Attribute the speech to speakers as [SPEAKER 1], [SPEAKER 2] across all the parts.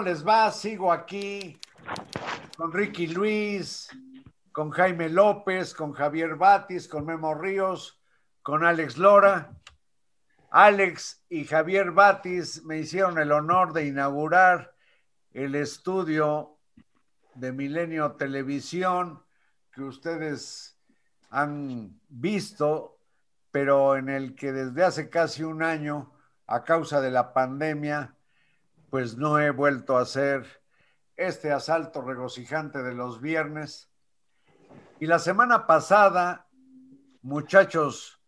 [SPEAKER 1] ¿Cómo les va? Sigo aquí con Ricky Luis, con Jaime López, con Javier Batis, con Memo Ríos, con Alex Lora. Alex y Javier Batis me hicieron el honor de inaugurar el estudio de Milenio Televisión que ustedes han visto, pero en el que desde hace casi un año, a causa de la pandemia, pues no he vuelto a hacer este asalto regocijante de los viernes. Y la semana pasada, muchachos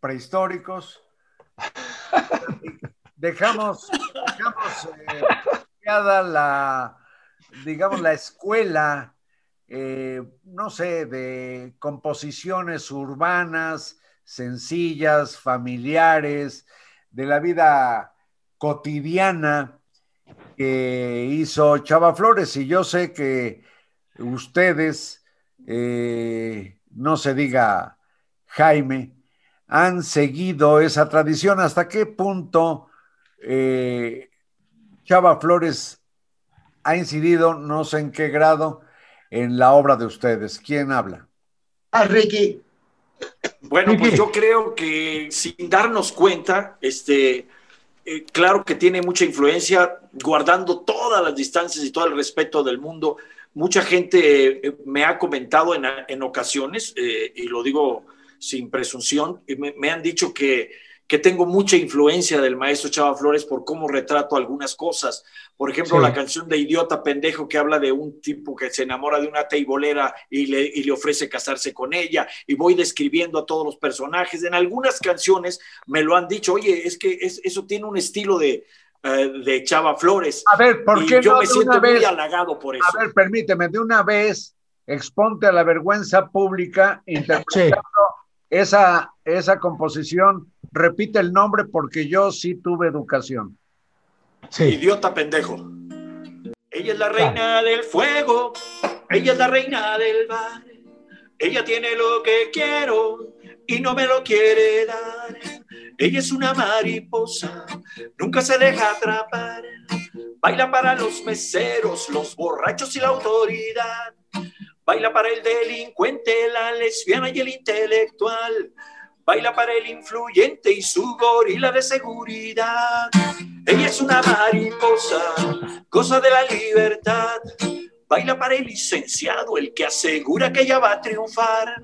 [SPEAKER 1] prehistóricos, dejamos, dejamos eh, la, digamos, la escuela, eh, no sé, de composiciones urbanas, sencillas, familiares, de la vida cotidiana que hizo Chava Flores y yo sé que ustedes, eh, no se diga Jaime, han seguido esa tradición. ¿Hasta qué punto eh, Chava Flores ha incidido, no sé en qué grado, en la obra de ustedes? ¿Quién habla?
[SPEAKER 2] Ah, Ricky.
[SPEAKER 3] Bueno, pues yo creo que sin darnos cuenta, este, eh, claro que tiene mucha influencia, guardando todas las distancias y todo el respeto del mundo. Mucha gente eh, me ha comentado en, ocasiones, eh, y lo digo sin presunción, me han dicho que que tengo mucha influencia del maestro Chava Flores por cómo retrato algunas cosas. Por ejemplo, la canción de Idiota Pendejo que habla de un tipo que se enamora de una teibolera y le, y le ofrece casarse con ella. Y voy describiendo a todos los personajes. En algunas canciones me lo han dicho, oye, es que eso tiene un estilo de, eh, de Chava Flores.
[SPEAKER 1] A ver, ¿por qué
[SPEAKER 3] yo me siento muy halagado por eso.
[SPEAKER 1] A ver, permíteme, de una vez exponte a la vergüenza pública interpretando esa, esa composición repite el nombre porque yo sí tuve educación.
[SPEAKER 3] Idiota pendejo. Ella es la reina del fuego, ella es la reina del bar. Ella tiene lo que quiero y no me lo quiere dar. Ella es una mariposa, nunca se deja atrapar. Baila para los meseros, los borrachos y la autoridad. Baila para el delincuente, la lesbiana y el intelectual baila para el influyente y su gorila de seguridad. Ella es una mariposa, cosa de la libertad. Baila para el licenciado, el que asegura que ella va a triunfar.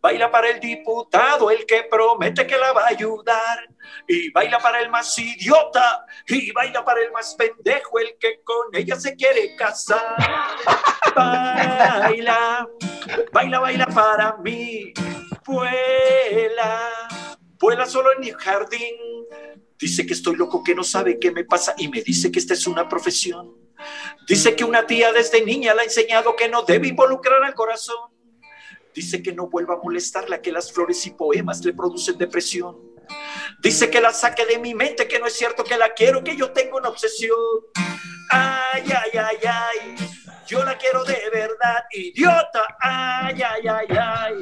[SPEAKER 3] Baila para el diputado, el que promete que la va a ayudar. Y baila para el más idiota. Y baila para el más pendejo, el que con ella se quiere casar. Baila, baila, baila para mí vuela, vuela solo en mi jardín. Dice que estoy loco, que no sabe qué me pasa y me dice que esta es una profesión. Dice que una tía desde niña le ha enseñado que no debe involucrar al corazón. Dice que no vuelva a molestarla, que las flores y poemas le producen depresión. Dice que la saque de mi mente, que no es cierto que la quiero, que yo tengo una obsesión. Ay, ay, ay, ay yo la quiero de verdad, idiota, ay, ay, ay, ay,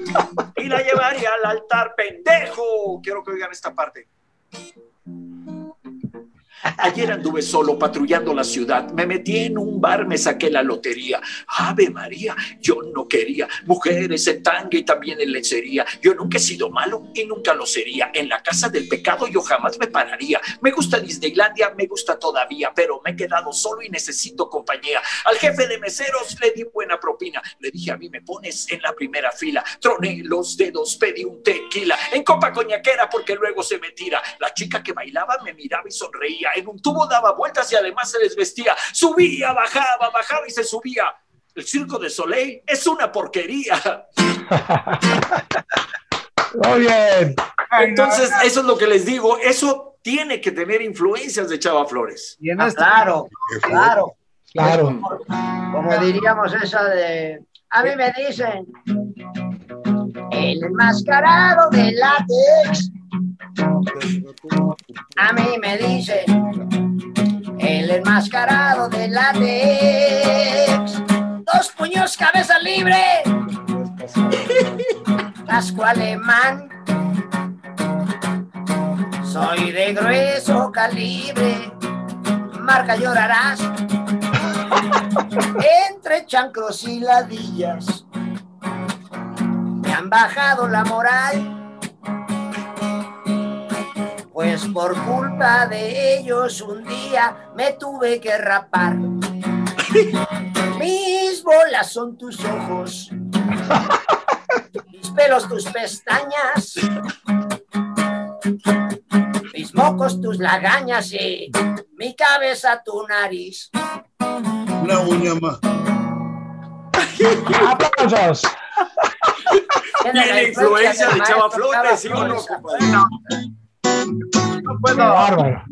[SPEAKER 3] y la llevaría al altar, pendejo. Quiero que oigan esta parte. Ayer anduve solo patrullando la ciudad, me metí en un bar, me saqué la lotería. Ave María, yo no quería mujeres en tanga y también en lencería. Yo nunca he sido malo y nunca lo sería. En la casa del pecado yo jamás me pararía. Me gusta Disneylandia, me gusta todavía, pero me he quedado solo y necesito compañía. Al jefe de meseros le di buena propina. Le dije a mí me pones en la primera fila. Troné los dedos, pedí un tequila en copa coñaquera porque luego se me tira. La chica que bailaba me miraba y sonreía en un tubo daba vueltas y además se desvestía. Subía, bajaba, bajaba y se subía. El circo de Soleil es una porquería.
[SPEAKER 4] Muy bien.
[SPEAKER 3] Entonces, eso es lo que les digo. Eso tiene que tener influencias de Chava Flores.
[SPEAKER 2] Ah, este claro, claro.
[SPEAKER 4] Claro.
[SPEAKER 2] Como diríamos esa de. A mí me dicen. El enmascarado de látex a mí me dicen el enmascarado de látex. Dos puños, cabeza libre. Casco alemán. Soy de grueso calibre. amarga llorarás. Entre chancros y ladillas me han bajado la moral. Pues por culpa de ellos un día me tuve que rapar. Mis bolas son tus ojos, mis pelos tus pestañas, mis mocos tus lagañas y mi cabeza tu nariz.
[SPEAKER 5] Una uña más.
[SPEAKER 4] Aplausos.
[SPEAKER 3] Tiene influencia de Chava Flores, ¿sí o no, compadre?
[SPEAKER 1] No
[SPEAKER 4] Qué
[SPEAKER 1] puedo.
[SPEAKER 4] bárbaro.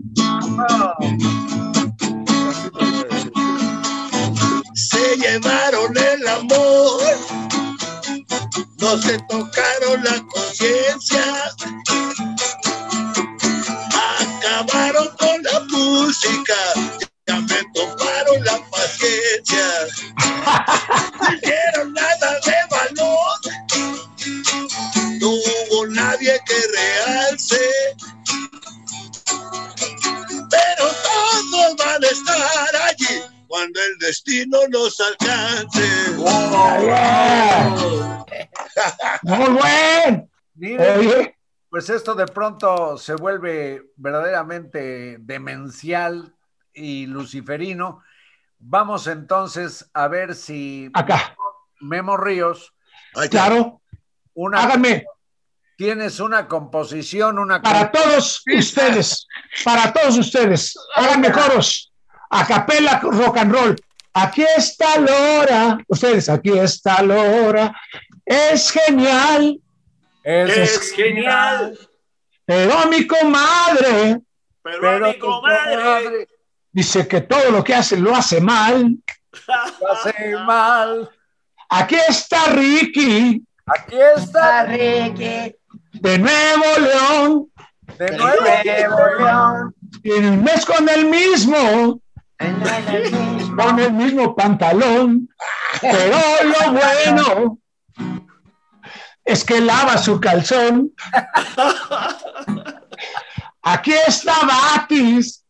[SPEAKER 5] Se llevaron el amor, no se tocaron la conciencia, cuando el destino nos alcance.
[SPEAKER 4] Muy buen.
[SPEAKER 1] Miren, pues esto de pronto se vuelve verdaderamente demencial y luciferino. Vamos entonces a ver si
[SPEAKER 4] acá.
[SPEAKER 1] Memo Ríos,
[SPEAKER 5] Ay,
[SPEAKER 4] Claro.
[SPEAKER 1] una,
[SPEAKER 4] Háganme.
[SPEAKER 1] tienes una composición, una
[SPEAKER 4] Para todos ustedes. Para todos ustedes. Háganme coros. A capela rock and roll. Aquí está Lora. Ustedes, aquí está Lora. Es genial.
[SPEAKER 3] Es genial,
[SPEAKER 4] Pero mi comadre
[SPEAKER 3] pero,
[SPEAKER 1] pero
[SPEAKER 3] mi comadre
[SPEAKER 1] comadre
[SPEAKER 4] dice que todo lo que hace lo hace mal.
[SPEAKER 1] lo hace mal.
[SPEAKER 4] Aquí está Ricky,
[SPEAKER 1] Aquí está
[SPEAKER 2] Ricky,
[SPEAKER 4] de Nuevo León.
[SPEAKER 1] de
[SPEAKER 2] de
[SPEAKER 1] nuevo.
[SPEAKER 2] Nuevo León,
[SPEAKER 4] Tiene un mes con el
[SPEAKER 2] el mismo
[SPEAKER 4] con el mismo pantalón. Pero lo bueno es que lava su calzón. Aquí está Batis,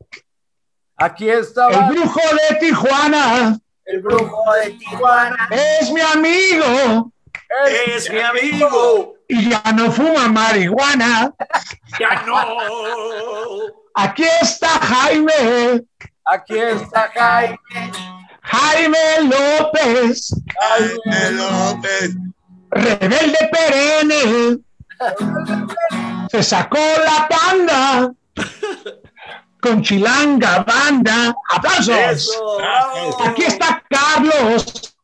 [SPEAKER 1] Aquí
[SPEAKER 4] el
[SPEAKER 1] estaba
[SPEAKER 4] brujo de Tijuana.
[SPEAKER 2] el brujo de Tijuana.
[SPEAKER 4] Es mi amigo
[SPEAKER 3] es mi amigo.
[SPEAKER 4] y ya no fuma marihuana.
[SPEAKER 3] Ya no.
[SPEAKER 4] Aquí está Jaime,
[SPEAKER 1] Aquí está Jaime.
[SPEAKER 4] Jaime López,
[SPEAKER 5] Jaime López.
[SPEAKER 4] rebelde perenne. Se sacó la panda con chilanga banda. ¡Aplausos!
[SPEAKER 3] Eso.
[SPEAKER 4] Aquí está Carlos.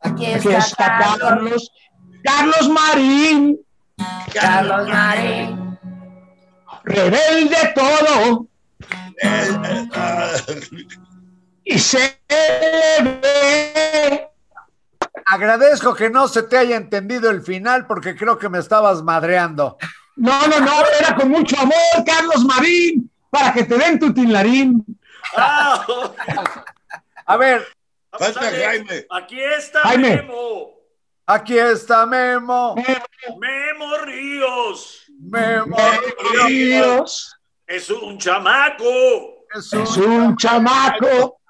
[SPEAKER 2] Aquí está Carlos,
[SPEAKER 4] Carlos. Carlos Marín,
[SPEAKER 2] Carlos Marín.
[SPEAKER 4] rebelde todo. Y se ve.
[SPEAKER 1] Agradezco que no se te haya entendido el final porque creo que me estabas madreando.
[SPEAKER 4] No, no, no, era con mucho amor, Carlos Marín, para que te den tu tinlarín.
[SPEAKER 3] Ah,
[SPEAKER 1] A ver,
[SPEAKER 5] Falta. Jaime.
[SPEAKER 3] Aquí está
[SPEAKER 4] Jaime.
[SPEAKER 3] Memo.
[SPEAKER 1] aquí está Memo.
[SPEAKER 3] Memo Ríos.
[SPEAKER 1] Memo.
[SPEAKER 4] Dios,
[SPEAKER 3] Es un chamaco
[SPEAKER 1] Es
[SPEAKER 4] es
[SPEAKER 1] un-
[SPEAKER 4] chamaco.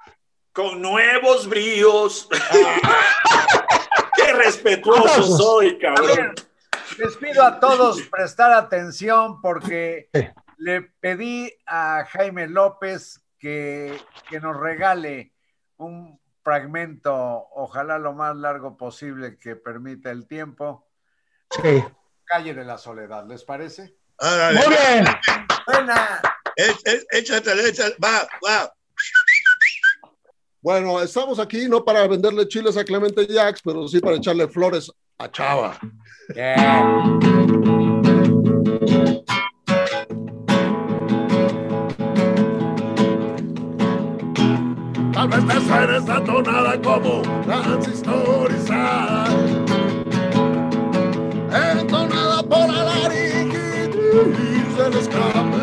[SPEAKER 3] con nuevos bríos. Qué respetuoso soy, cabrón.
[SPEAKER 1] les pido a todos prestar atención porque le pedí a Jaime López que, que nos regale un fragmento, ojalá lo más largo posible que permita el tiempo.
[SPEAKER 4] Sí.
[SPEAKER 1] Calle de la Soledad, ¿les parece?
[SPEAKER 5] Árale.
[SPEAKER 4] Muy bien.
[SPEAKER 2] Buena.
[SPEAKER 5] Échatele, échatele. Va, va.
[SPEAKER 6] Bueno, estamos aquí no para venderle chiles a Clemente Jax, pero sí para echarle flores a Chava. Tal vez te suene esta tonada como transistorizada. Entonada por Escape.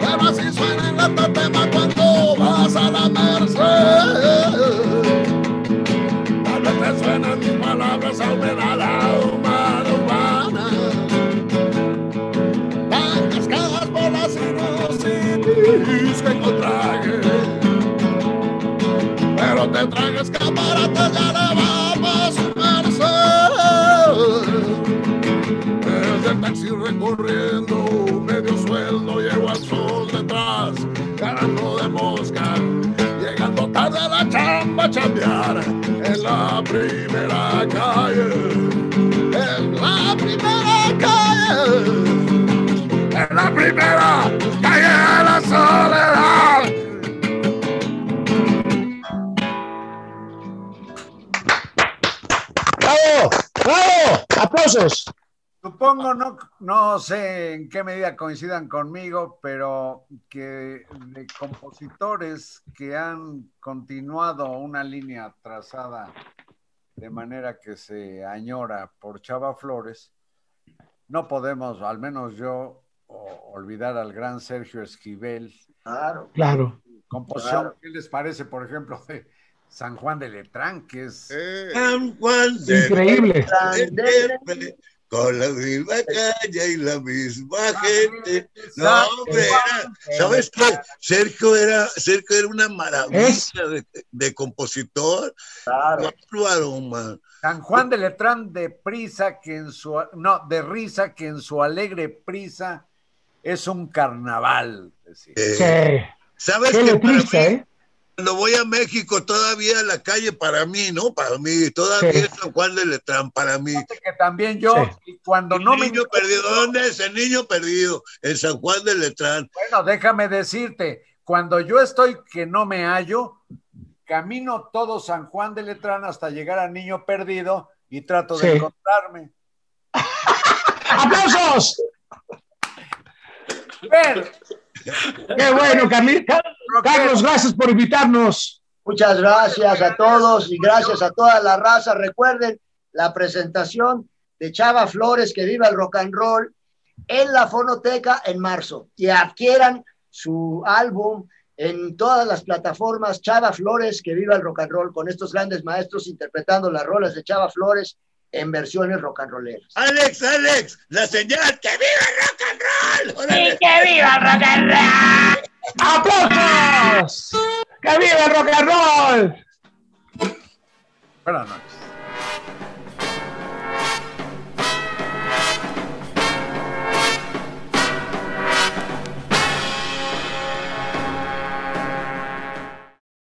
[SPEAKER 6] Pero así suena en la tatema cuando vas a la merced. Tal vez te suenan mis palabras a humedad la humana humana. Van cascadas por la sinusitis. que contrague. Pero te traen chambear en la primera calle. En la primera calle. En la primera calle de la soledad.
[SPEAKER 4] ¡Bravo! ¡Bravo! ¡Aplausos!
[SPEAKER 1] Supongo, no, no sé en qué medida coincidan conmigo, pero que de compositores que han continuado una línea trazada de manera que se añora por Chava Flores, no podemos, al menos yo, olvidar al gran Sergio Esquivel.
[SPEAKER 2] Claro.
[SPEAKER 4] Claro.
[SPEAKER 1] Composición,
[SPEAKER 2] Claro.
[SPEAKER 1] ¿qué les parece, por ejemplo, de San Juan de Letrán, que es...
[SPEAKER 6] Eh,
[SPEAKER 5] San Juan de
[SPEAKER 4] Increíble.
[SPEAKER 5] siempre, con la misma calle y la misma gente. No, hombre, era- ¿sabes qué? Sergio era, Sergio era una maravilla de, de compositor.
[SPEAKER 2] Claro.
[SPEAKER 1] San Juan de Letrán de prisa que en su no, de risa que en su alegre prisa es un carnaval.
[SPEAKER 5] Eh,
[SPEAKER 4] Sí.
[SPEAKER 5] ¿Sabes
[SPEAKER 4] Qué?
[SPEAKER 5] Para mí,
[SPEAKER 4] ¿eh?
[SPEAKER 5] Cuando voy a México, todavía la calle para mí, ¿no? Para mí, todavía
[SPEAKER 4] Sí.
[SPEAKER 5] es San Juan de Letrán, para mí.
[SPEAKER 1] Que también yo,
[SPEAKER 4] Sí.
[SPEAKER 1] y cuando
[SPEAKER 5] El
[SPEAKER 1] no me.
[SPEAKER 5] niño perdido, ¿dónde es el niño perdido? En San Juan de Letrán.
[SPEAKER 1] Bueno, déjame decirte, cuando yo estoy que no me hallo, camino todo San Juan de Letrán hasta llegar al niño perdido y trato de encontrarme.
[SPEAKER 4] ¡Aplausos!
[SPEAKER 1] Ver,
[SPEAKER 4] ¡Qué bueno, Camil- Ca- Carlos! Gracias por invitarnos.
[SPEAKER 2] Muchas gracias a todos y gracias a toda la raza. Recuerden la presentación de Chava Flores, que viva el rock and roll, en la fonoteca en marzo. Y adquieran su álbum en todas las plataformas. Chava Flores, que viva el rock and roll, con estos grandes maestros interpretando las rolas de Chava Flores en versiones rock and rolleras.
[SPEAKER 5] Alex, Alex, la señal, que viva el rock and roll. Órale.
[SPEAKER 2] que viva el rock and roll!
[SPEAKER 4] ¡Aplausos! ¡Que viva el rock and roll!
[SPEAKER 1] buenas noches.